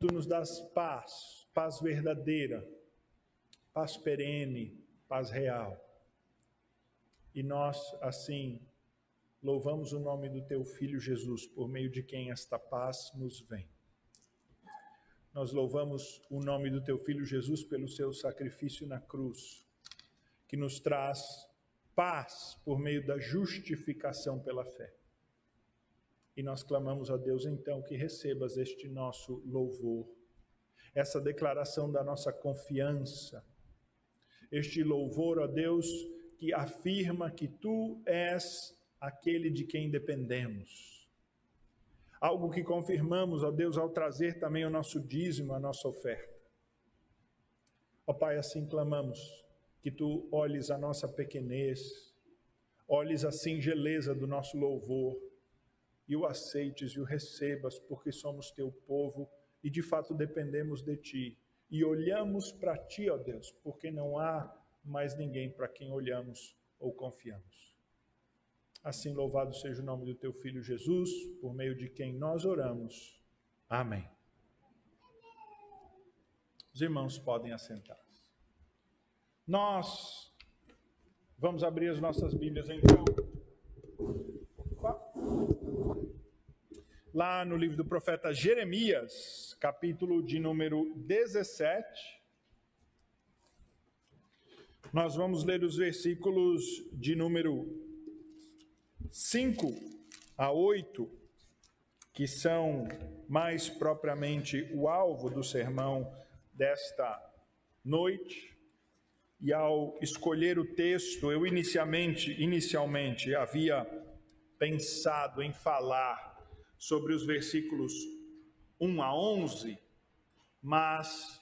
Tu nos dás paz, paz verdadeira, paz perene, paz real. E nós, assim, louvamos o nome do Teu Filho Jesus, por meio de quem esta paz nos vem. Nós louvamos o nome do Teu Filho Jesus pelo seu sacrifício na cruz, que nos traz paz por meio da justificação pela fé. E nós clamamos a Deus então que recebas este nosso louvor, essa declaração da nossa confiança, este louvor a Deus que afirma que tu és aquele de quem dependemos. Algo que confirmamos, ó Deus, ao trazer também o nosso dízimo, a nossa oferta. Ó Pai, assim clamamos que tu olhes a nossa pequenez, olhes a singeleza do nosso louvor e o aceites e o recebas, porque somos teu povo e de fato dependemos de ti. E olhamos para ti, ó Deus, porque não há mais ninguém para quem olhamos ou confiamos. Assim louvado seja o nome do teu filho Jesus, por meio de quem nós oramos. Amém. Os irmãos podem assentar. Nós vamos abrir as nossas Bíblias então. Lá no livro do profeta Jeremias, capítulo de número 17. Nós vamos ler os versículos de número 5 a 8, que são mais propriamente o alvo do sermão desta noite. E ao escolher o texto, eu inicialmente, inicialmente havia pensado em falar sobre os versículos 1 a 11, mas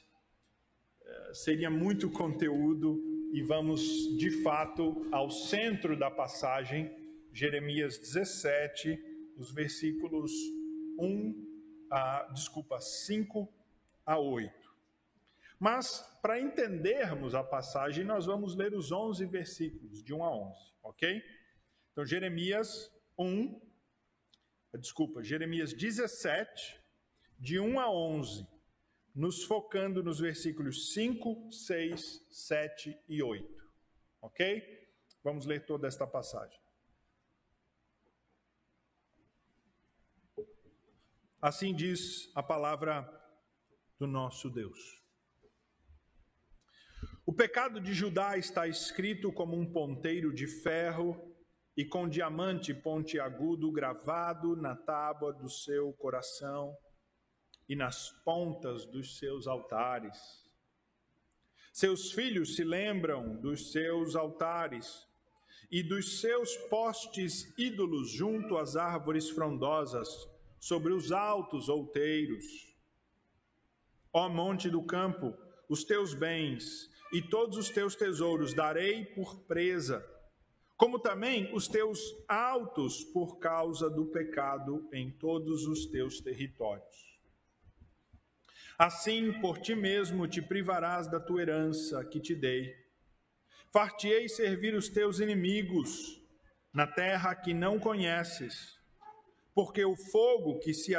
eh, seria muito conteúdo e vamos de fato ao centro da passagem, Jeremias 17, os versículos 1 a, desculpa, 5 a 8. Mas, para entendermos a passagem, nós vamos ler os 11 versículos, de 1 a 11, ok? Então, Jeremias 1, desculpa, Jeremias 17, de 1 a 11, nos focando nos versículos 5, 6, 7 e 8, ok? Vamos ler toda esta passagem. Assim diz a palavra do nosso Deus. O pecado de Judá está escrito como um ponteiro de ferro e com diamante pontiagudo gravado na tábua do seu coração e nas pontas dos seus altares. Seus filhos se lembram dos seus altares e dos seus postes ídolos junto às árvores frondosas, sobre os altos outeiros. Ó monte do campo, os teus bens e todos os teus tesouros darei por presa, como também os teus altos por causa do pecado em todos os teus territórios. Assim, por ti mesmo te privarás da tua herança que te dei. Fartei servir os teus inimigos na terra que não conheces, porque o fogo que se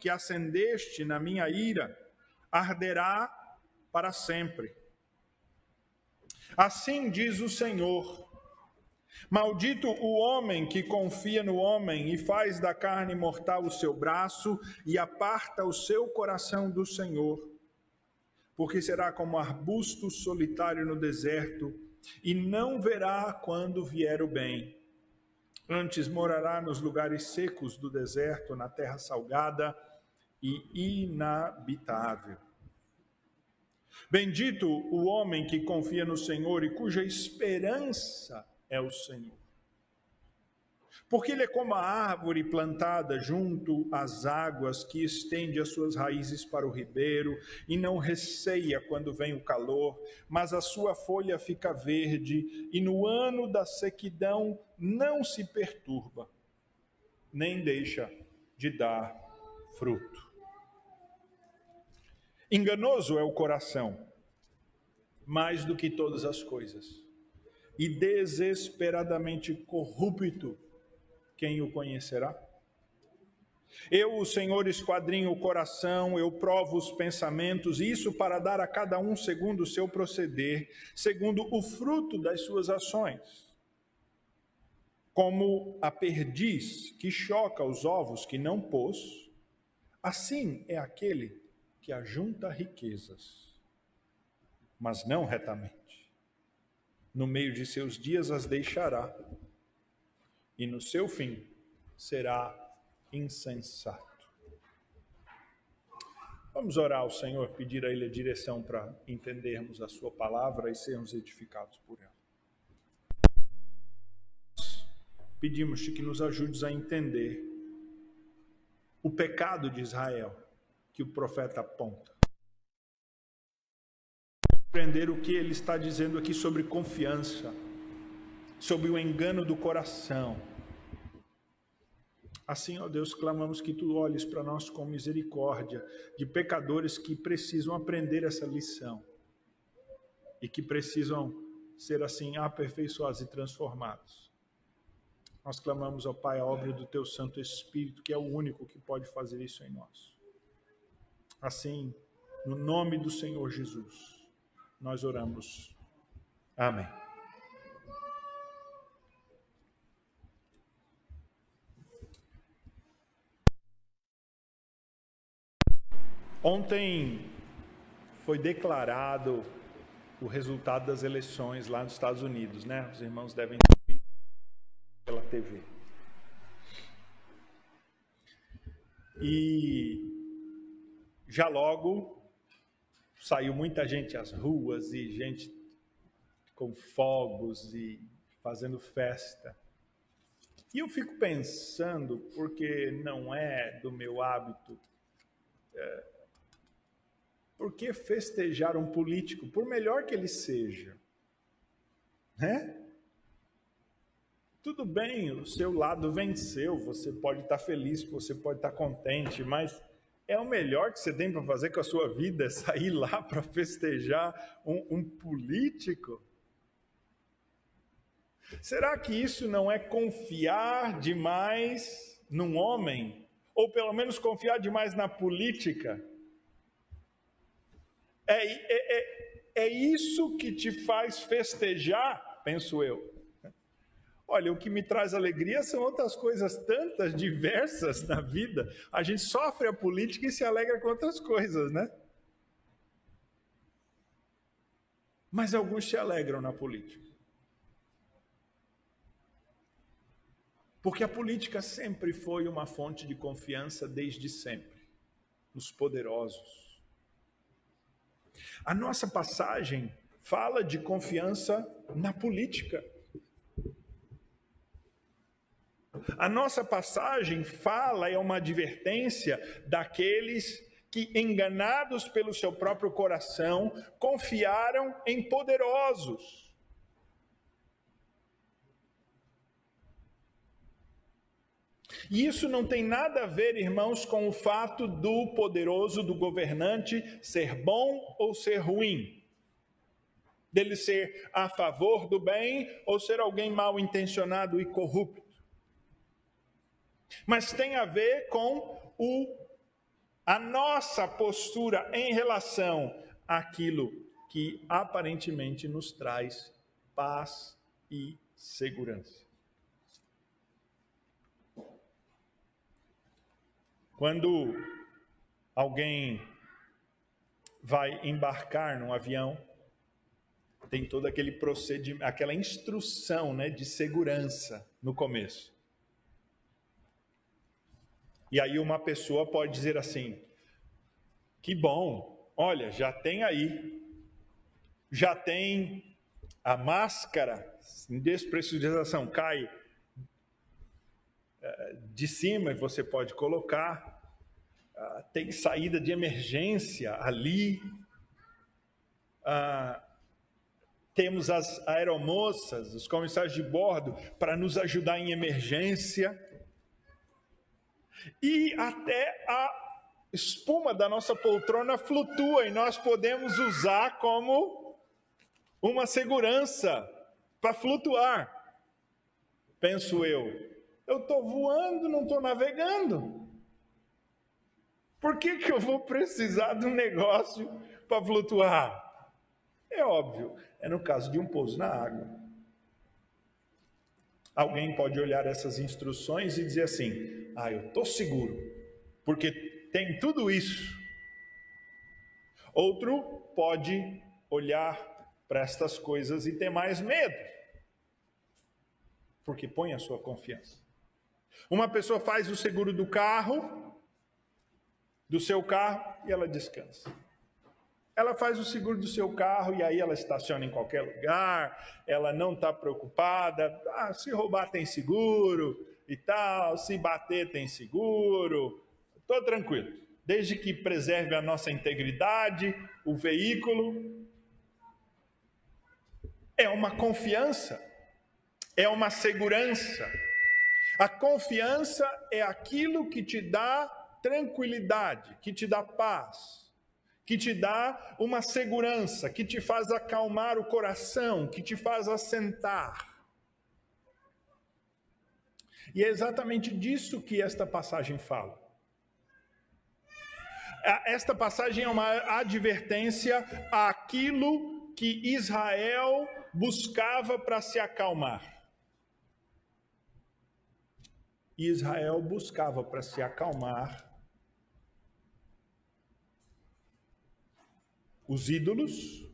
que acendeste na minha ira arderá para sempre Assim diz o Senhor: Maldito o homem que confia no homem e faz da carne mortal o seu braço e aparta o seu coração do Senhor. Porque será como arbusto solitário no deserto e não verá quando vier o bem. Antes morará nos lugares secos do deserto, na terra salgada e inabitável. Bendito o homem que confia no Senhor e cuja esperança é o Senhor. Porque ele é como a árvore plantada junto às águas, que estende as suas raízes para o ribeiro e não receia quando vem o calor, mas a sua folha fica verde, e no ano da sequidão não se perturba, nem deixa de dar fruto. Enganoso é o coração, mais do que todas as coisas, e desesperadamente corrupto, quem o conhecerá? Eu, o Senhor, esquadrinho o coração, eu provo os pensamentos, isso para dar a cada um segundo o seu proceder, segundo o fruto das suas ações. Como a perdiz que choca os ovos que não pôs, assim é aquele que ajunta riquezas, mas não retamente. No meio de seus dias as deixará, e no seu fim será insensato. Vamos orar ao Senhor, pedir a Ele a direção para entendermos a Sua palavra e sermos edificados por ela. Pedimos-te que nos ajudes a entender o pecado de Israel que o profeta aponta. Compreender o que ele está dizendo aqui sobre confiança, sobre o engano do coração Assim, ó Deus, clamamos que tu olhes para nós com misericórdia, de pecadores que precisam aprender essa lição e que precisam ser assim aperfeiçoados e transformados. Nós clamamos ao Pai a obra do teu Santo Espírito, que é o único que pode fazer isso em nós. Assim, no nome do Senhor Jesus, nós oramos. Amém. Ontem foi declarado o resultado das eleições lá nos Estados Unidos, né? Os irmãos devem ter visto pela TV. E já logo saiu muita gente às ruas e gente com fogos e fazendo festa. E eu fico pensando, porque não é do meu hábito é, por que festejar um político, por melhor que ele seja? Né? Tudo bem, o seu lado venceu, você pode estar feliz, você pode estar contente, mas é o melhor que você tem para fazer com a sua vida, sair lá para festejar um, um político? Será que isso não é confiar demais num homem? Ou pelo menos confiar demais na política? É, é, é, é isso que te faz festejar, penso eu. Olha, o que me traz alegria são outras coisas tantas, diversas na vida. A gente sofre a política e se alegra com outras coisas, né? Mas alguns se alegram na política. Porque a política sempre foi uma fonte de confiança desde sempre, nos poderosos a nossa passagem fala de confiança na política. A nossa passagem fala, é uma advertência daqueles que, enganados pelo seu próprio coração, confiaram em poderosos. E isso não tem nada a ver, irmãos, com o fato do poderoso, do governante, ser bom ou ser ruim. Dele ser a favor do bem ou ser alguém mal intencionado e corrupto. Mas tem a ver com o, a nossa postura em relação àquilo que aparentemente nos traz paz e segurança. Quando alguém vai embarcar num avião, tem todo aquele procedimento, aquela instrução né, de segurança no começo. E aí uma pessoa pode dizer assim: que bom, olha, já tem aí, já tem a máscara em despressurização, cai eh, de cima e você pode colocar, ah, tem saída de emergência ali. Uh, temos as aeromoças, os comissários de bordo, para nos ajudar em emergência. E até a espuma da nossa poltrona flutua e nós podemos usar como uma segurança para flutuar. Penso eu. Eu estou voando, não estou navegando. Por que, que eu vou precisar de um negócio para flutuar? É óbvio, é no caso de um pouso na água. Alguém pode olhar essas instruções e dizer assim: ah, eu estou seguro, porque tem tudo isso. Outro pode olhar para estas coisas e ter mais medo, porque põe a sua confiança. Uma pessoa faz o seguro do carro, do seu carro e ela descansa. Ela faz o seguro do seu carro e aí ela estaciona em qualquer lugar, ela não está preocupada. Ah, se roubar tem seguro e tal, se bater tem seguro, estou tranquilo. Desde que preserve a nossa integridade, o veículo. É uma confiança, é uma segurança. A confiança é aquilo que te dá tranquilidade, que te dá paz, que te dá uma segurança, que te faz acalmar o coração, que te faz assentar. E é exatamente disso que esta passagem fala. Esta passagem é uma advertência àquilo que Israel buscava para se acalmar. Israel buscava para se acalmar os ídolos,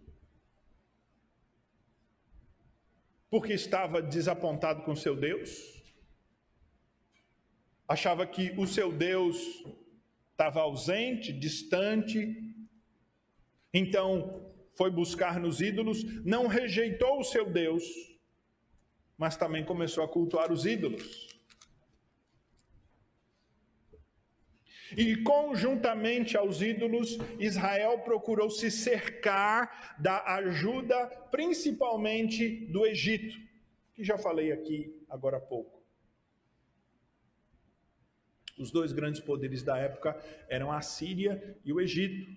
porque estava desapontado com seu Deus, achava que o seu Deus estava ausente, distante, então foi buscar nos ídolos, não rejeitou o seu Deus, mas também começou a cultuar os ídolos. E conjuntamente aos ídolos, Israel procurou se cercar da ajuda, principalmente do Egito, que já falei aqui agora há pouco. Os dois grandes poderes da época eram a Síria e o Egito.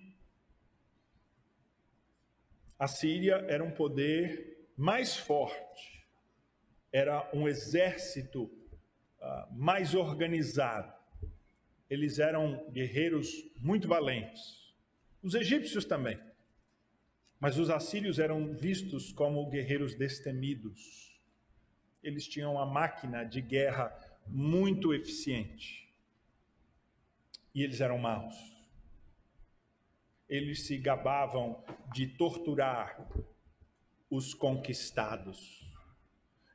A Síria era um poder mais forte, era um exército uh, mais organizado eles eram guerreiros muito valentes. Os egípcios também. Mas os assírios eram vistos como guerreiros destemidos. Eles tinham uma máquina de guerra muito eficiente. E eles eram maus. Eles se gabavam de torturar os conquistados.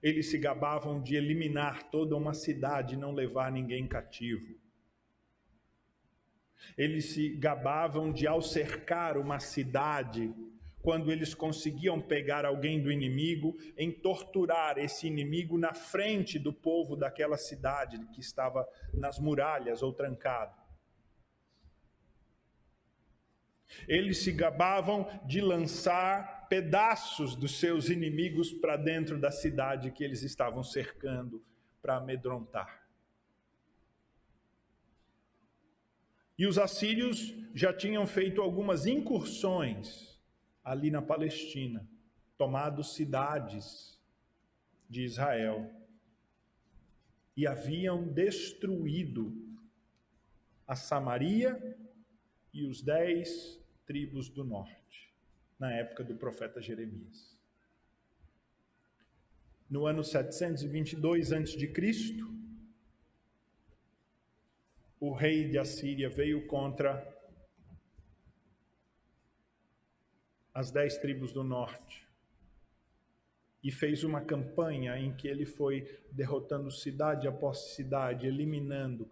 Eles se gabavam de eliminar toda uma cidade e não levar ninguém cativo. Eles se gabavam de, ao cercar uma cidade, quando eles conseguiam pegar alguém do inimigo, em torturar esse inimigo na frente do povo daquela cidade que estava nas muralhas ou trancado. Eles se gabavam de lançar pedaços dos seus inimigos para dentro da cidade que eles estavam cercando para amedrontar. E os assírios já tinham feito algumas incursões ali na Palestina, tomado cidades de Israel e haviam destruído a Samaria e os dez tribos do norte, na época do profeta Jeremias. No ano 722 a.C., o rei de Assíria veio contra as dez tribos do norte e fez uma campanha em que ele foi derrotando cidade após cidade, eliminando,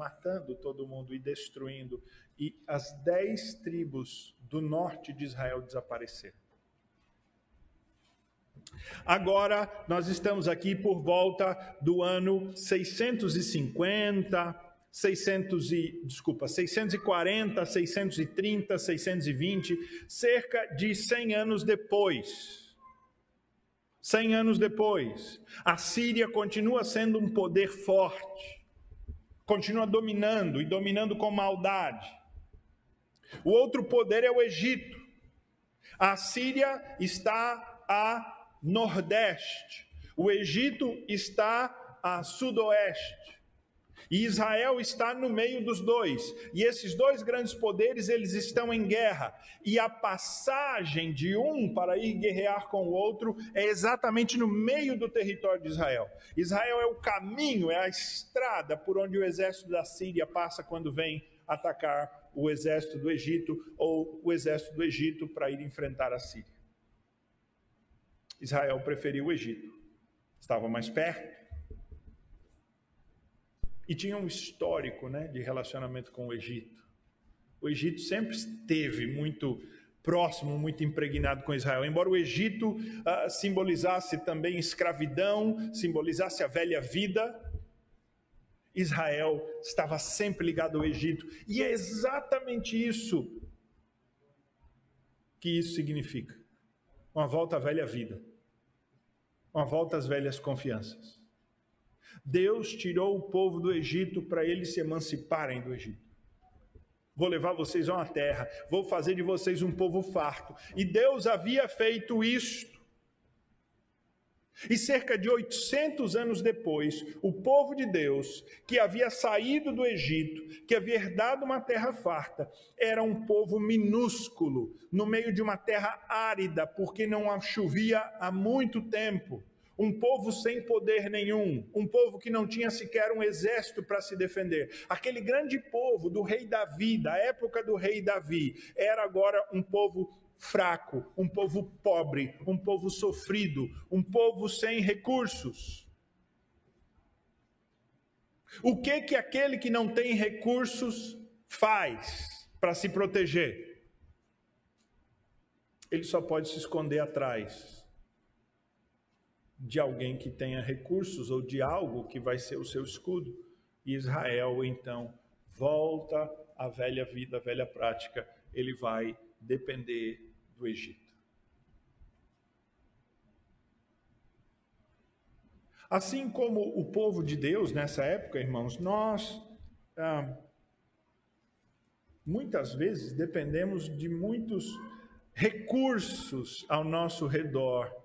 matando todo mundo e destruindo. E as dez tribos do norte de Israel desapareceram. Agora, nós estamos aqui por volta do ano 650, 600 e, desculpa, 640, 630, 620, cerca de 100 anos depois. 100 anos depois, a Síria continua sendo um poder forte, continua dominando e dominando com maldade. O outro poder é o Egito. A Síria está a nordeste, o Egito está a sudoeste. E Israel está no meio dos dois. E esses dois grandes poderes, eles estão em guerra. E a passagem de um para ir guerrear com o outro é exatamente no meio do território de Israel. Israel é o caminho, é a estrada por onde o exército da Síria passa quando vem atacar o exército do Egito ou o exército do Egito para ir enfrentar a Síria. Israel preferiu o Egito. Estava mais perto, e tinha um histórico né, de relacionamento com o Egito. O Egito sempre esteve muito próximo, muito impregnado com Israel. Embora o Egito uh, simbolizasse também escravidão, simbolizasse a velha vida, Israel estava sempre ligado ao Egito. E é exatamente isso que isso significa: uma volta à velha vida, uma volta às velhas confianças. Deus tirou o povo do Egito para eles se emanciparem do Egito. Vou levar vocês a uma terra, vou fazer de vocês um povo farto. E Deus havia feito isto. E cerca de 800 anos depois, o povo de Deus, que havia saído do Egito, que havia herdado uma terra farta, era um povo minúsculo, no meio de uma terra árida, porque não chovia há muito tempo um povo sem poder nenhum, um povo que não tinha sequer um exército para se defender. Aquele grande povo do rei Davi, da época do rei Davi, era agora um povo fraco, um povo pobre, um povo sofrido, um povo sem recursos. O que que aquele que não tem recursos faz para se proteger? Ele só pode se esconder atrás de alguém que tenha recursos ou de algo que vai ser o seu escudo. E Israel, então, volta à velha vida, à velha prática, ele vai depender do Egito. Assim como o povo de Deus nessa época, irmãos, nós ah, muitas vezes dependemos de muitos recursos ao nosso redor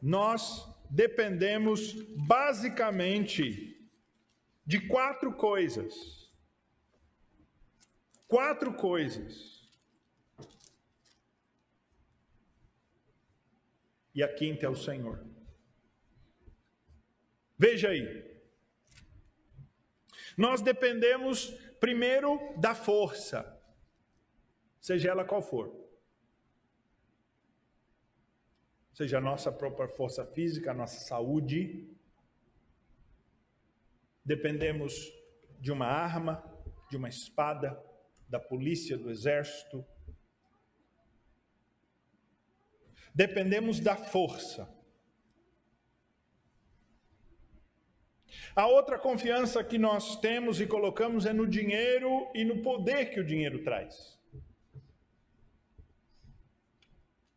nós dependemos basicamente de quatro coisas. Quatro coisas. E a quinta é o Senhor. Veja aí. Nós dependemos primeiro da força, seja ela qual for. Seja a nossa própria força física, a nossa saúde. Dependemos de uma arma, de uma espada, da polícia, do exército. Dependemos da força. A outra confiança que nós temos e colocamos é no dinheiro e no poder que o dinheiro traz.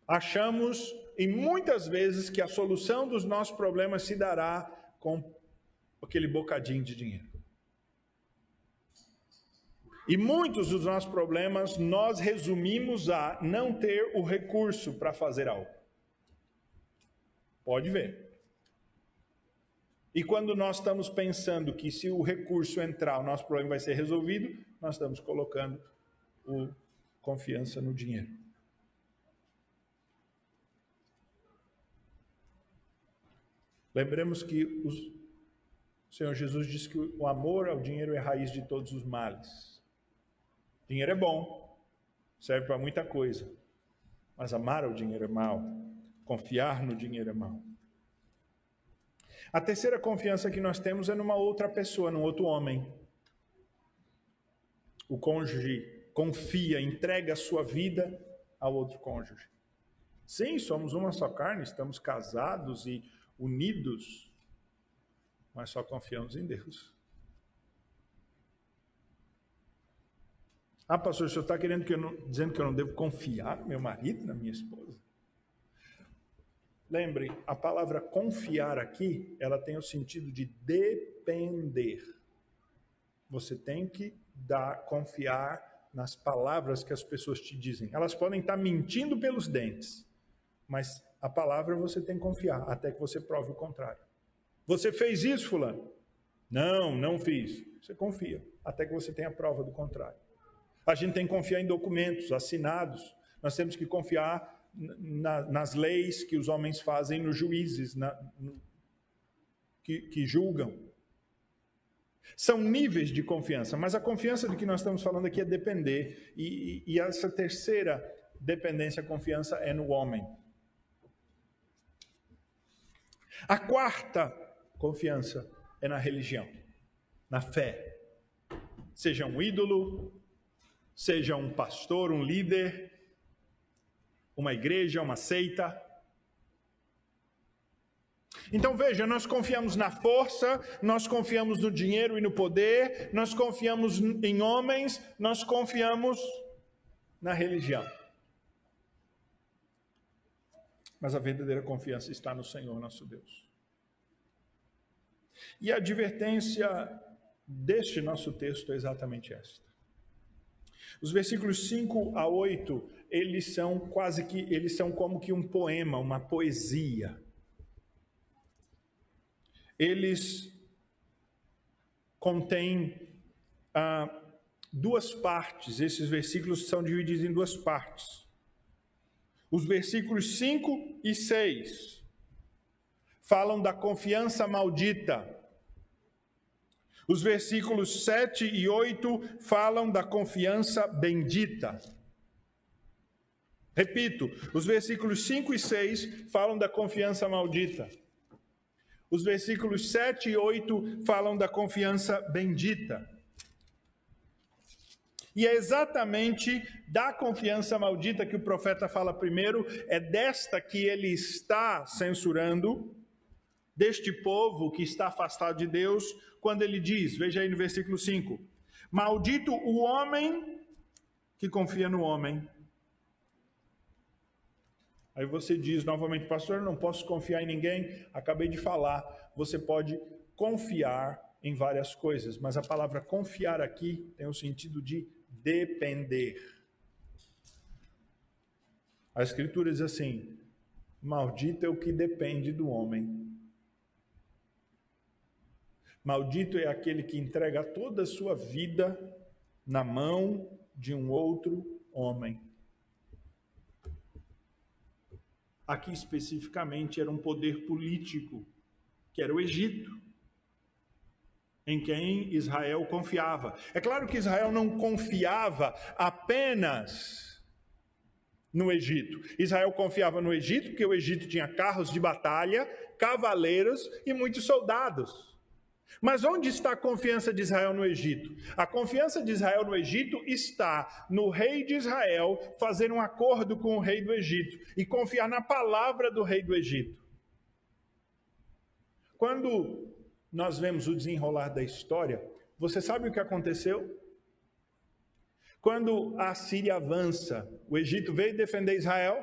Achamos e muitas vezes que a solução dos nossos problemas se dará com aquele bocadinho de dinheiro. E muitos dos nossos problemas nós resumimos a não ter o recurso para fazer algo. Pode ver. E quando nós estamos pensando que se o recurso entrar, o nosso problema vai ser resolvido, nós estamos colocando o confiança no dinheiro. Lembremos que os, o Senhor Jesus disse que o amor ao dinheiro é a raiz de todos os males. Dinheiro é bom, serve para muita coisa, mas amar ao dinheiro é mal, confiar no dinheiro é mal. A terceira confiança que nós temos é numa outra pessoa, num outro homem. O cônjuge confia, entrega a sua vida ao outro cônjuge. Sim, somos uma só carne, estamos casados e unidos, mas só confiamos em Deus. Ah, pastor, o senhor está querendo que eu não, dizendo que eu não devo confiar no meu marido, na minha esposa? Lembre, a palavra confiar aqui, ela tem o sentido de depender. Você tem que dar, confiar nas palavras que as pessoas te dizem. Elas podem estar mentindo pelos dentes, mas a palavra você tem que confiar, até que você prove o contrário. Você fez isso, fulano? Não, não fiz. Você confia, até que você tenha prova do contrário. A gente tem que confiar em documentos assinados. Nós temos que confiar na, nas leis que os homens fazem, nos juízes na, no, que, que julgam. São níveis de confiança, mas a confiança de que nós estamos falando aqui é depender. E, e, e essa terceira dependência, confiança, é no homem. A quarta confiança é na religião, na fé. Seja um ídolo, seja um pastor, um líder, uma igreja, uma seita. Então veja, nós confiamos na força, nós confiamos no dinheiro e no poder, nós confiamos em homens, nós confiamos na religião. Mas a verdadeira confiança está no Senhor nosso Deus. E a advertência deste nosso texto é exatamente esta. Os versículos 5 a 8, eles são quase que, eles são como que um poema, uma poesia. Eles contêm ah, duas partes, esses versículos são divididos em duas partes. Os versículos 5 e 6 falam da confiança maldita. Os versículos 7 e 8 falam da confiança bendita. Repito, os versículos 5 e 6 falam da confiança maldita. Os versículos 7 e 8 falam da confiança bendita. E é exatamente da confiança maldita que o profeta fala primeiro, é desta que ele está censurando, deste povo que está afastado de Deus, quando ele diz, veja aí no versículo 5: Maldito o homem que confia no homem. Aí você diz novamente, pastor, não posso confiar em ninguém. Acabei de falar, você pode confiar em várias coisas, mas a palavra confiar aqui tem o sentido de depender. A Escritura diz assim: Maldito é o que depende do homem. Maldito é aquele que entrega toda a sua vida na mão de um outro homem. Aqui especificamente era um poder político, que era o Egito em quem Israel confiava. É claro que Israel não confiava apenas no Egito. Israel confiava no Egito porque o Egito tinha carros de batalha, cavaleiros e muitos soldados. Mas onde está a confiança de Israel no Egito? A confiança de Israel no Egito está no rei de Israel fazer um acordo com o rei do Egito e confiar na palavra do rei do Egito. Quando nós vemos o desenrolar da história, você sabe o que aconteceu? Quando a Síria avança, o Egito veio defender Israel.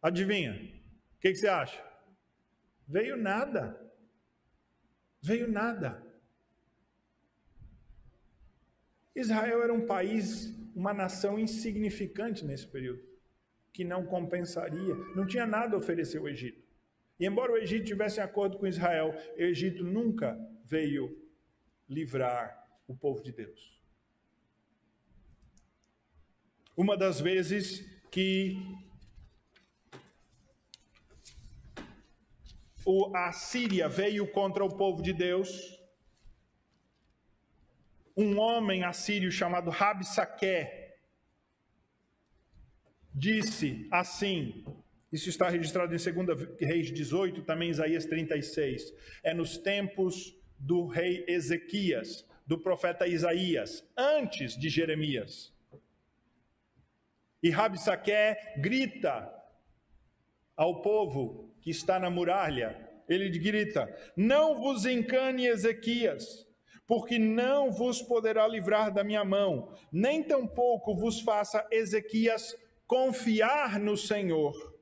Adivinha? O que, que você acha? Veio nada. Veio nada. Israel era um país, uma nação insignificante nesse período, que não compensaria, não tinha nada a oferecer ao Egito. E embora o Egito tivesse acordo com Israel, o Egito nunca veio livrar o povo de Deus. Uma das vezes que a Síria veio contra o povo de Deus, um homem assírio chamado Rabsaque disse assim: isso está registrado em 2 Reis 18, também Isaías 36. É nos tempos do rei Ezequias, do profeta Isaías, antes de Jeremias. E Rabsaque grita ao povo que está na muralha, ele grita: Não vos encane, Ezequias, porque não vos poderá livrar da minha mão, nem tampouco vos faça Ezequias confiar no Senhor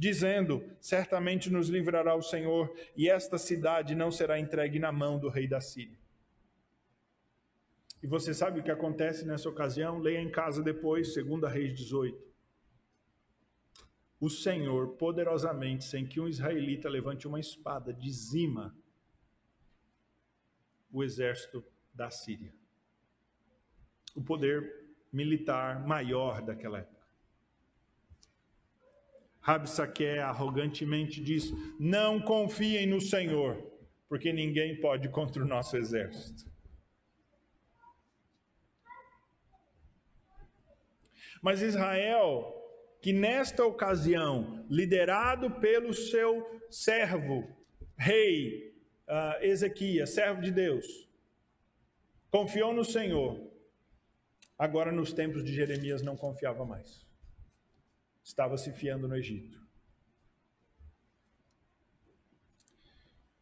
dizendo: Certamente nos livrará o Senhor, e esta cidade não será entregue na mão do rei da Síria. E você sabe o que acontece nessa ocasião? Leia em casa depois, 2 Reis 18. o Senhor poderosamente, sem que um israelita levante uma espada, dizima o exército da Síria. O poder militar maior daquela época. Rabsaque arrogantemente diz: Não confiem no Senhor, porque ninguém pode contra o nosso exército. Mas Israel, que nesta ocasião, liderado pelo seu servo, rei uh, Ezequias, servo de Deus, confiou no Senhor, agora nos tempos de Jeremias não confiava mais. Estava se fiando no Egito.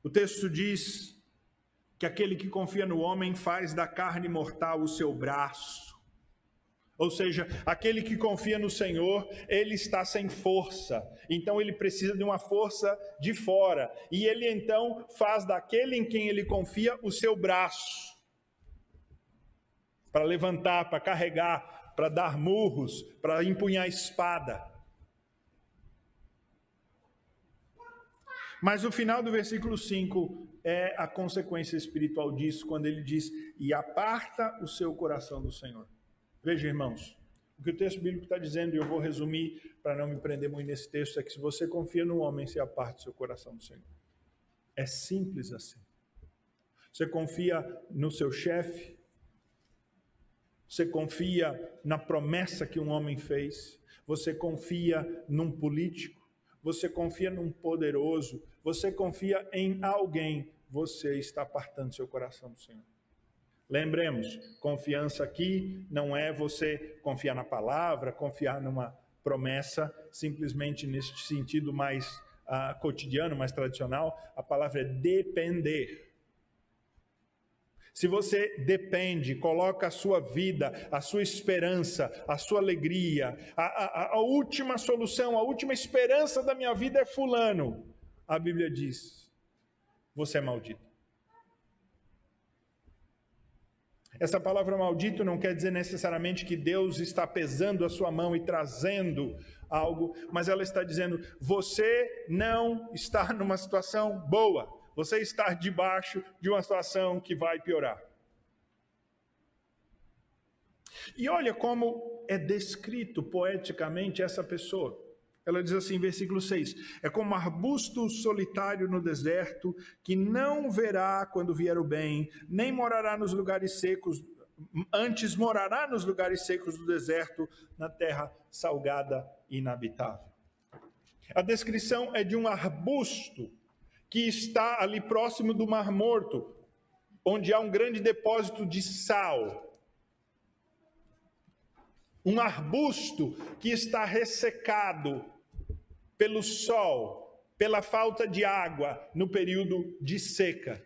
O texto diz que aquele que confia no homem faz da carne mortal o seu braço ou seja, aquele que confia no Senhor, ele está sem força. Então ele precisa de uma força de fora. E ele então faz daquele em quem ele confia o seu braço para levantar, para carregar, para dar murros, para empunhar espada. Mas o final do versículo 5 é a consequência espiritual disso, quando ele diz: E aparta o seu coração do Senhor. Veja, irmãos, o que o texto bíblico está dizendo, e eu vou resumir para não me prender muito nesse texto, é que se você confia no homem, se aparte seu coração do Senhor. É simples assim. Você confia no seu chefe, você confia na promessa que um homem fez, você confia num político, você confia num poderoso, você confia em alguém, você está apartando seu coração do Senhor. Lembremos, confiança aqui não é você confiar na palavra, confiar numa promessa, simplesmente neste sentido mais uh, cotidiano, mais tradicional. A palavra é depender. Se você depende, coloca a sua vida, a sua esperança, a sua alegria, a, a, a última solução, a última esperança da minha vida é Fulano. A Bíblia diz: você é maldito. Essa palavra maldito não quer dizer necessariamente que Deus está pesando a sua mão e trazendo algo, mas ela está dizendo: você não está numa situação boa, você está debaixo de uma situação que vai piorar. E olha como é descrito poeticamente essa pessoa. Ela diz assim, versículo 6: É como arbusto solitário no deserto, que não verá quando vier o bem, nem morará nos lugares secos, antes morará nos lugares secos do deserto, na terra salgada e inabitável. A descrição é de um arbusto que está ali próximo do Mar Morto, onde há um grande depósito de sal. Um arbusto que está ressecado, pelo sol, pela falta de água no período de seca.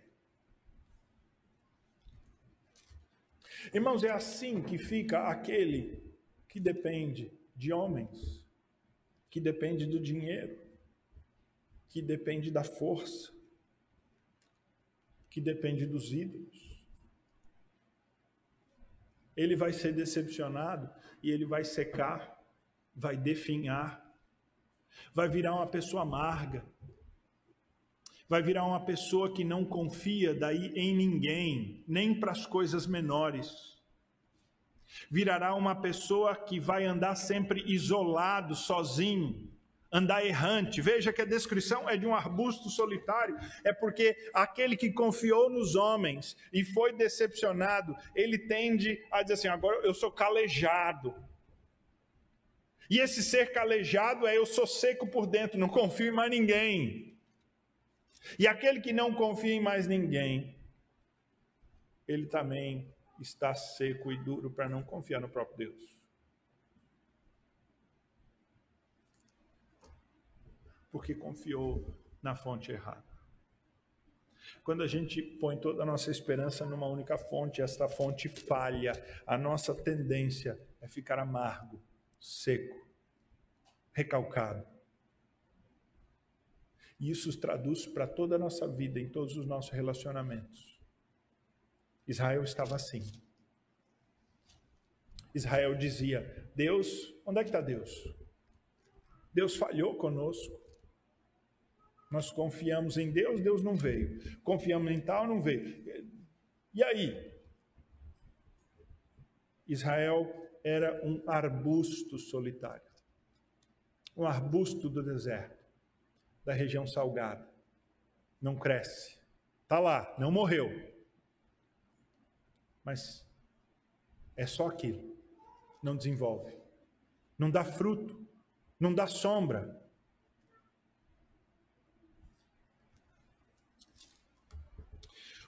Irmãos, é assim que fica aquele que depende de homens, que depende do dinheiro, que depende da força, que depende dos ídolos. Ele vai ser decepcionado e ele vai secar, vai definhar, vai virar uma pessoa amarga, vai virar uma pessoa que não confia daí em ninguém, nem para as coisas menores. Virará uma pessoa que vai andar sempre isolado, sozinho, andar errante. Veja que a descrição é de um arbusto solitário, é porque aquele que confiou nos homens e foi decepcionado, ele tende a dizer assim: agora eu sou calejado, e esse ser calejado é eu sou seco por dentro, não confio em mais ninguém. E aquele que não confia em mais ninguém, ele também está seco e duro para não confiar no próprio Deus. Porque confiou na fonte errada. Quando a gente põe toda a nossa esperança numa única fonte, esta fonte falha, a nossa tendência é ficar amargo, seco, recalcado. E isso traduz para toda a nossa vida, em todos os nossos relacionamentos. Israel estava assim. Israel dizia: Deus, onde é que está Deus? Deus falhou conosco. Nós confiamos em Deus, Deus não veio. Confiamos em tal, não veio. E aí? Israel era um arbusto solitário. Um arbusto do deserto, da região salgada. Não cresce. Está lá, não morreu. Mas é só aquilo. Não desenvolve. Não dá fruto. Não dá sombra.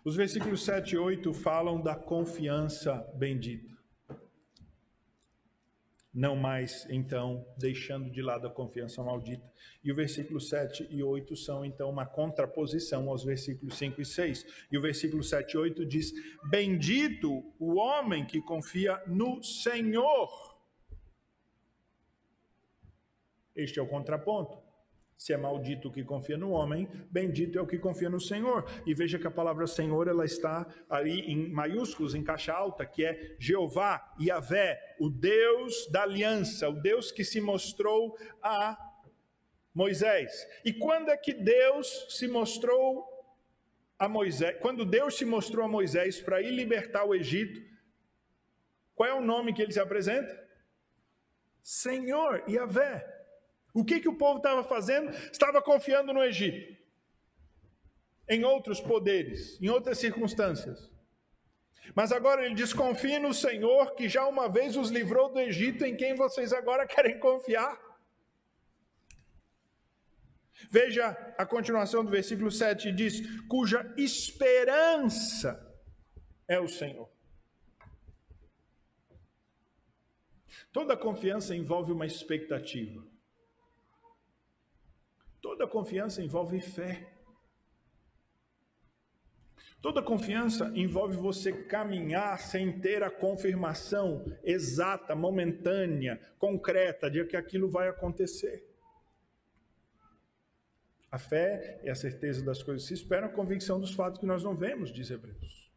Os versículos 7 e 8 falam da confiança bendita. Não mais, então, deixando de lado a confiança maldita. E o versículo 7 e 8 são, então, uma contraposição aos versículos 5 e 6. E o versículo 7 e 8 diz: Bendito o homem que confia no Senhor. Este é o contraponto. Se é maldito o que confia no homem, bendito é o que confia no Senhor. E veja que a palavra Senhor ela está aí em maiúsculos, em caixa alta, que é Jeová, Yahvé, o Deus da aliança, o Deus que se mostrou a Moisés. E quando é que Deus se mostrou a Moisés? Quando Deus se mostrou a Moisés para ir libertar o Egito, qual é o nome que ele se apresenta? Senhor, Yahvé. O que, que o povo estava fazendo? Estava confiando no Egito, em outros poderes, em outras circunstâncias. Mas agora ele diz: confie no Senhor que já uma vez os livrou do Egito, em quem vocês agora querem confiar. Veja a continuação do versículo 7: diz: cuja esperança é o Senhor. Toda confiança envolve uma expectativa. Toda confiança envolve fé. Toda confiança envolve você caminhar sem ter a confirmação exata, momentânea, concreta de que aquilo vai acontecer. A fé é a certeza das coisas que se esperam, a convicção dos fatos que nós não vemos, diz Hebreus.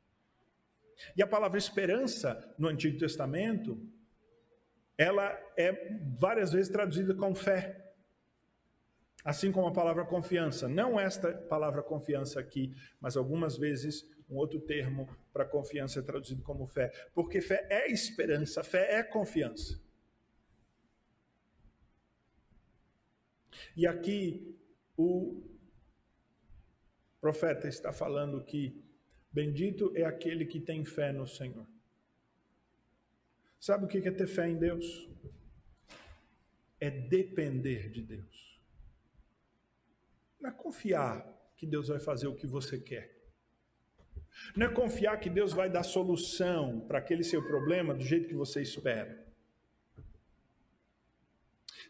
E a palavra esperança no Antigo Testamento, ela é várias vezes traduzida com fé. Assim como a palavra confiança, não esta palavra confiança aqui, mas algumas vezes um outro termo para confiança é traduzido como fé, porque fé é esperança, fé é confiança. E aqui o profeta está falando que bendito é aquele que tem fé no Senhor. Sabe o que é ter fé em Deus? É depender de Deus. Não é confiar que Deus vai fazer o que você quer. Não é confiar que Deus vai dar solução para aquele seu problema do jeito que você espera.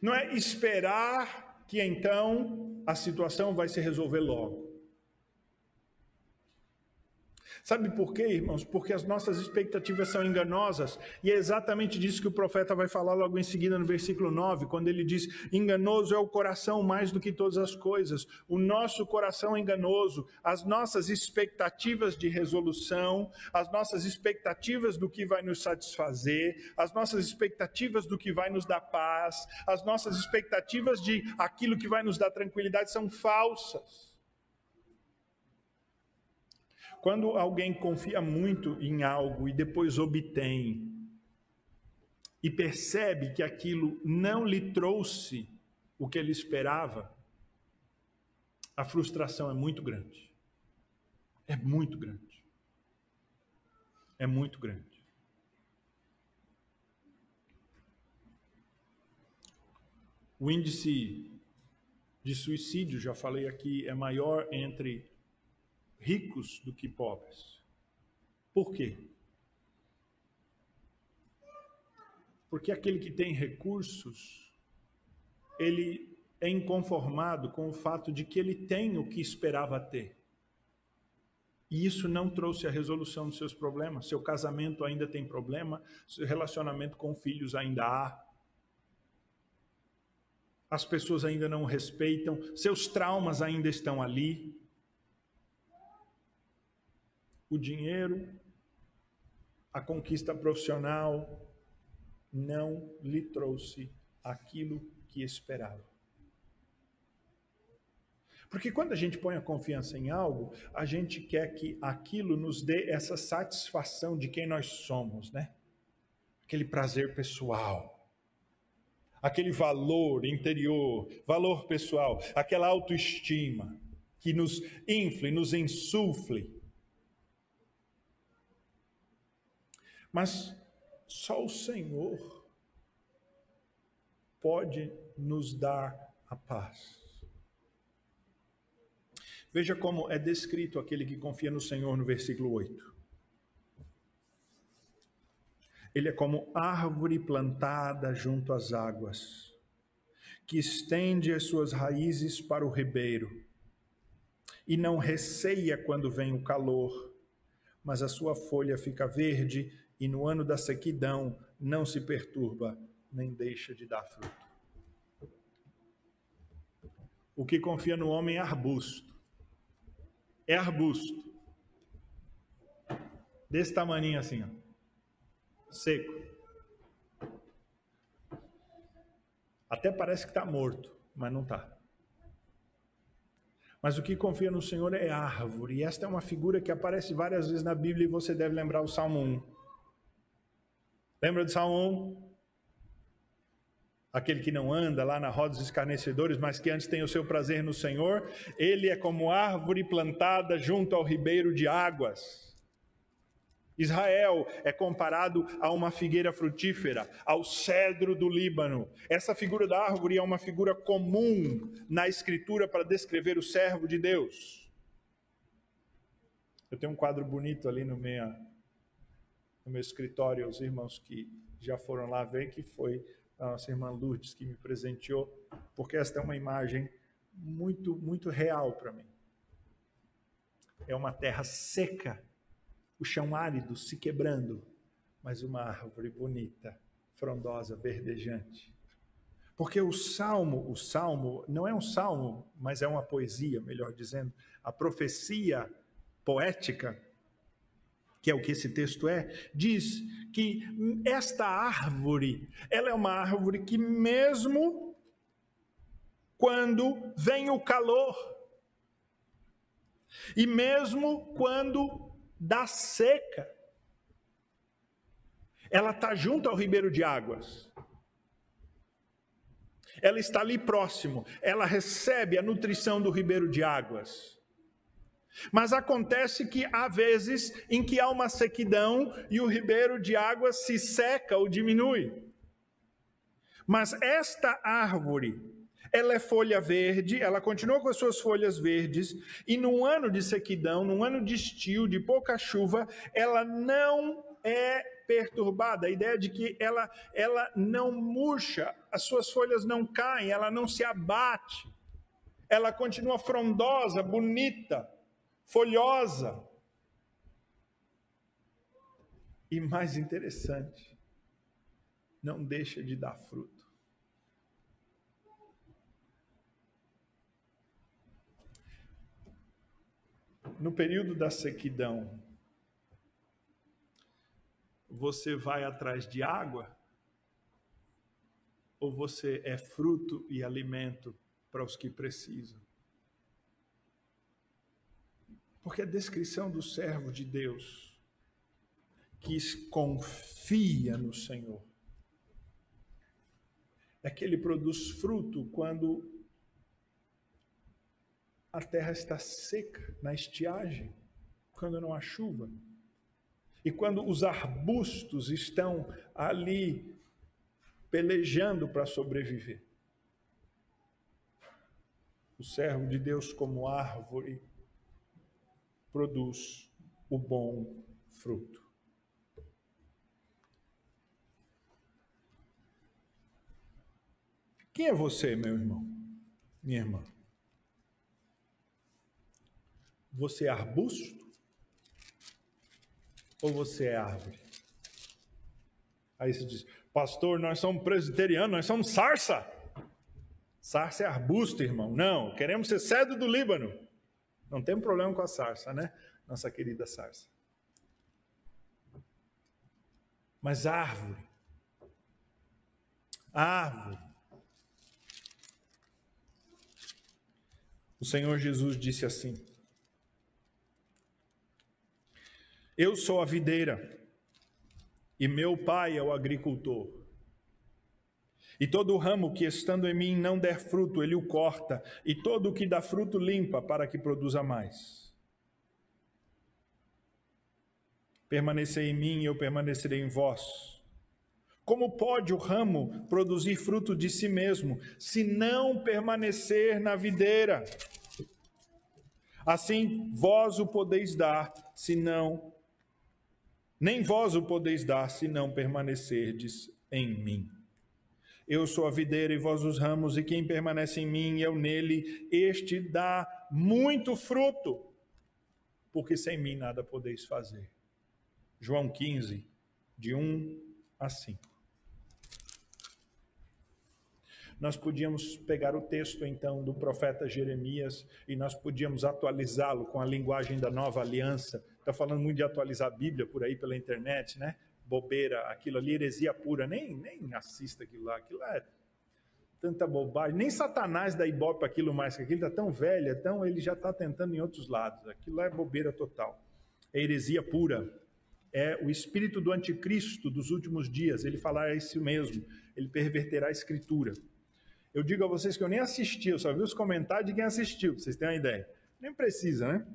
Não é esperar que então a situação vai se resolver logo. Sabe por quê, irmãos? Porque as nossas expectativas são enganosas, e é exatamente disso que o profeta vai falar logo em seguida no versículo 9, quando ele diz: Enganoso é o coração mais do que todas as coisas. O nosso coração é enganoso, as nossas expectativas de resolução, as nossas expectativas do que vai nos satisfazer, as nossas expectativas do que vai nos dar paz, as nossas expectativas de aquilo que vai nos dar tranquilidade são falsas. Quando alguém confia muito em algo e depois obtém, e percebe que aquilo não lhe trouxe o que ele esperava, a frustração é muito grande. É muito grande. É muito grande. O índice de suicídio, já falei aqui, é maior entre ricos do que pobres. Por quê? Porque aquele que tem recursos, ele é inconformado com o fato de que ele tem o que esperava ter. E isso não trouxe a resolução dos seus problemas. Seu casamento ainda tem problema, seu relacionamento com filhos ainda há. As pessoas ainda não respeitam, seus traumas ainda estão ali o dinheiro, a conquista profissional não lhe trouxe aquilo que esperava. Porque quando a gente põe a confiança em algo, a gente quer que aquilo nos dê essa satisfação de quem nós somos, né? Aquele prazer pessoal, aquele valor interior, valor pessoal, aquela autoestima que nos infle, nos insufle. Mas só o Senhor pode nos dar a paz. Veja como é descrito aquele que confia no Senhor no versículo 8. Ele é como árvore plantada junto às águas, que estende as suas raízes para o ribeiro, e não receia quando vem o calor, mas a sua folha fica verde, e no ano da sequidão não se perturba, nem deixa de dar fruto. O que confia no homem é arbusto é arbusto. Desse tamanho assim, ó. Seco. Até parece que está morto, mas não está. Mas o que confia no Senhor é árvore. E esta é uma figura que aparece várias vezes na Bíblia e você deve lembrar o Salmo 1. Lembra do Salmo 1? aquele que não anda lá na roda dos escarnecedores, mas que antes tem o seu prazer no Senhor, ele é como árvore plantada junto ao ribeiro de águas. Israel é comparado a uma figueira frutífera, ao cedro do Líbano. Essa figura da árvore é uma figura comum na Escritura para descrever o servo de Deus. Eu tenho um quadro bonito ali no meu, no meu escritório, os irmãos que já foram lá ver, que foi a nossa irmã Lourdes que me presenteou, porque esta é uma imagem muito, muito real para mim. É uma terra seca, o chão árido se quebrando, mas uma árvore bonita, frondosa, verdejante. Porque o salmo, o salmo não é um salmo, mas é uma poesia, melhor dizendo, a profecia poética que é o que esse texto é, diz que esta árvore, ela é uma árvore que mesmo quando vem o calor, e mesmo quando dá seca, ela está junto ao ribeiro de águas. Ela está ali próximo, ela recebe a nutrição do ribeiro de águas. Mas acontece que há vezes em que há uma sequidão e o ribeiro de água se seca ou diminui. Mas esta árvore, ela é folha verde, ela continua com as suas folhas verdes, e num ano de sequidão, num ano de estio, de pouca chuva, ela não é perturbada. A ideia de que ela, ela não murcha, as suas folhas não caem, ela não se abate. Ela continua frondosa, bonita folhosa. E mais interessante, não deixa de dar fruto. No período da sequidão, você vai atrás de água? Ou você é fruto e alimento para os que precisam? Porque a descrição do servo de Deus que confia no Senhor é que ele produz fruto quando a terra está seca, na estiagem, quando não há chuva. E quando os arbustos estão ali pelejando para sobreviver. O servo de Deus, como árvore, produz o bom fruto. Quem é você, meu irmão? Minha irmã? Você é arbusto? Ou você é árvore? Aí você diz, pastor, nós somos presbiterianos, nós somos sarça. Sarça é arbusto, irmão. Não, queremos ser cedro do Líbano. Não tem problema com a sarça, né? Nossa querida sarça. Mas árvore. Árvore. O Senhor Jesus disse assim: Eu sou a videira e meu pai é o agricultor. E todo ramo que estando em mim não der fruto, ele o corta, e todo o que dá fruto limpa, para que produza mais. Permanecei em mim e eu permanecerei em vós. Como pode o ramo produzir fruto de si mesmo, se não permanecer na videira? Assim, vós o podeis dar, se não, nem vós o podeis dar, se não permanecerdes em mim. Eu sou a videira e vós os ramos, e quem permanece em mim e eu nele, este dá muito fruto, porque sem mim nada podeis fazer. João 15, de 1 a 5. Nós podíamos pegar o texto então do profeta Jeremias e nós podíamos atualizá-lo com a linguagem da nova aliança. Está falando muito de atualizar a Bíblia por aí pela internet, né? Bobeira, aquilo ali, heresia pura, nem, nem assista aquilo lá, aquilo é tanta bobagem, nem Satanás dá ibope aquilo mais, que aquilo está tão velho, então ele já está tentando em outros lados, aquilo é bobeira total, é heresia pura, é o espírito do anticristo dos últimos dias, ele falará isso mesmo, ele perverterá a escritura. Eu digo a vocês que eu nem assisti, eu só vi os comentários de quem assistiu, vocês terem uma ideia. Nem precisa, né?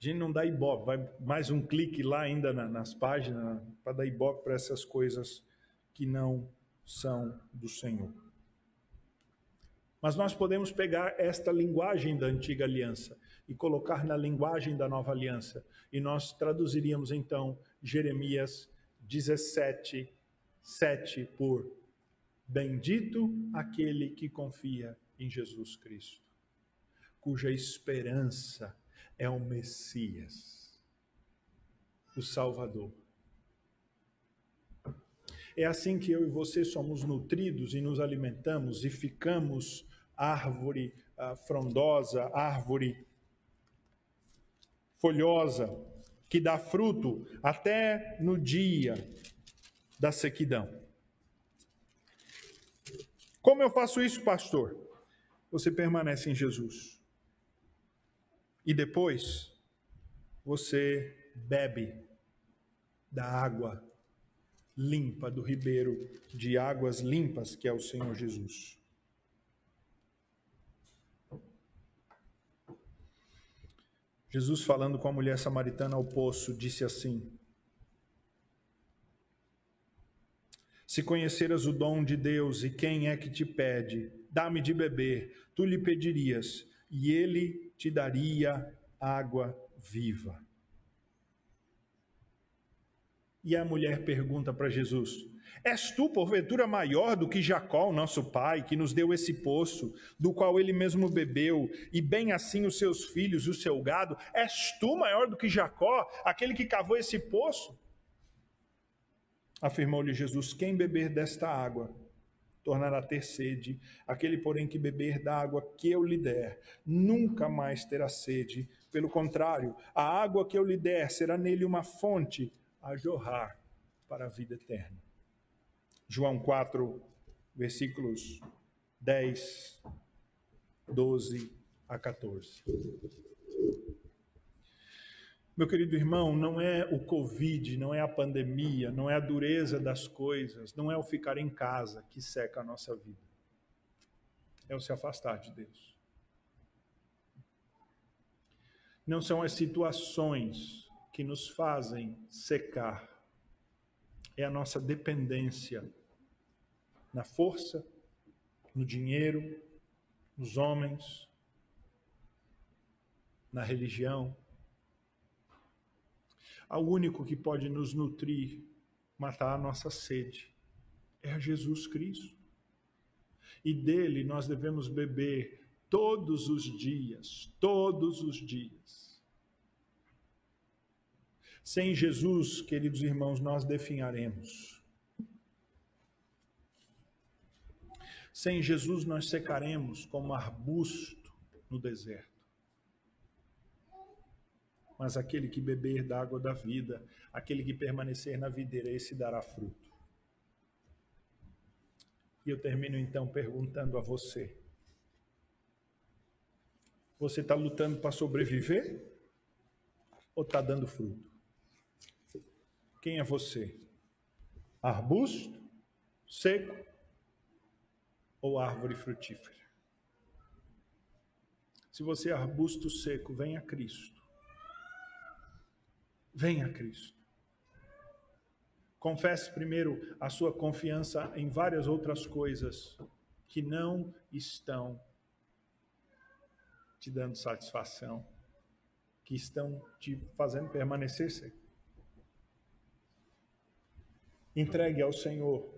A gente não dá ibope, vai mais um clique lá ainda na, nas páginas para dar ibope para essas coisas que não são do Senhor. Mas nós podemos pegar esta linguagem da antiga aliança e colocar na linguagem da nova aliança. E nós traduziríamos então Jeremias 17, 7 por Bendito aquele que confia em Jesus Cristo, cuja esperança é o Messias, o Salvador. É assim que eu e você somos nutridos e nos alimentamos e ficamos árvore uh, frondosa, árvore folhosa, que dá fruto até no dia da sequidão. Como eu faço isso, pastor? Você permanece em Jesus. E depois você bebe da água limpa do ribeiro de águas limpas que é o Senhor Jesus. Jesus, falando com a mulher samaritana ao poço, disse assim: Se conheceras o dom de Deus e quem é que te pede, dá-me de beber, tu lhe pedirias, e ele te daria água viva. E a mulher pergunta para Jesus: És tu, porventura, maior do que Jacó, nosso pai, que nos deu esse poço, do qual ele mesmo bebeu, e bem assim os seus filhos e o seu gado? És tu maior do que Jacó, aquele que cavou esse poço? Afirmou-lhe Jesus: Quem beber desta água tornará ter sede. Aquele, porém, que beber da água que eu lhe der, nunca mais terá sede. Pelo contrário, a água que eu lhe der será nele uma fonte a jorrar para a vida eterna. João 4, versículos 10, 12 a 14. Meu querido irmão, não é o Covid, não é a pandemia, não é a dureza das coisas, não é o ficar em casa que seca a nossa vida. É o se afastar de Deus. Não são as situações que nos fazem secar, é a nossa dependência na força, no dinheiro, nos homens, na religião ao único que pode nos nutrir, matar a nossa sede, é Jesus Cristo. E dele nós devemos beber todos os dias, todos os dias. Sem Jesus, queridos irmãos, nós definharemos. Sem Jesus, nós secaremos como arbusto no deserto mas aquele que beber da água da vida, aquele que permanecer na videira, esse dará fruto. E eu termino então perguntando a você: Você está lutando para sobreviver ou está dando fruto? Quem é você? Arbusto, seco ou árvore frutífera? Se você é arbusto seco, venha a Cristo. Venha a Cristo. Confesse primeiro a sua confiança em várias outras coisas que não estão te dando satisfação, que estão te fazendo permanecer seco. Entregue ao Senhor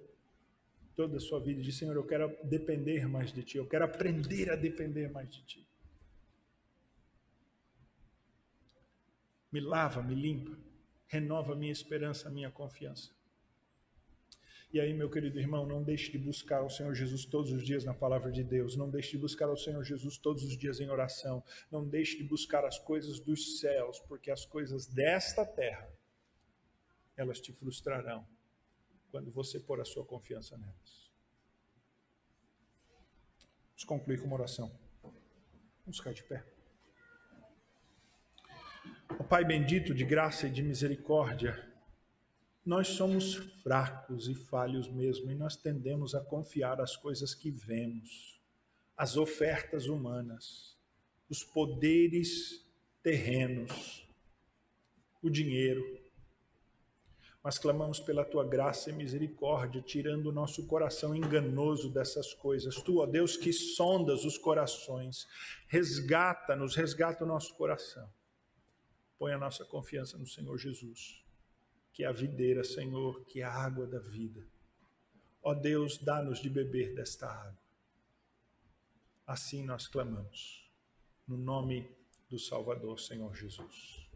toda a sua vida e diz: Senhor, eu quero depender mais de Ti, eu quero aprender a depender mais de Ti. Me lava, me limpa, renova a minha esperança, a minha confiança. E aí, meu querido irmão, não deixe de buscar o Senhor Jesus todos os dias na palavra de Deus. Não deixe de buscar o Senhor Jesus todos os dias em oração. Não deixe de buscar as coisas dos céus, porque as coisas desta terra, elas te frustrarão quando você pôr a sua confiança nelas. Vamos concluir com uma oração. Vamos ficar de pé. O Pai bendito de graça e de misericórdia, nós somos fracos e falhos mesmo, e nós tendemos a confiar as coisas que vemos, as ofertas humanas, os poderes terrenos, o dinheiro. Mas clamamos pela tua graça e misericórdia, tirando o nosso coração enganoso dessas coisas. Tu, ó Deus, que sondas os corações, resgata-nos, resgata o nosso coração. Põe a nossa confiança no Senhor Jesus que é a videira, Senhor, que é a água da vida. Ó Deus, dá-nos de beber desta água. Assim nós clamamos, no nome do Salvador, Senhor Jesus.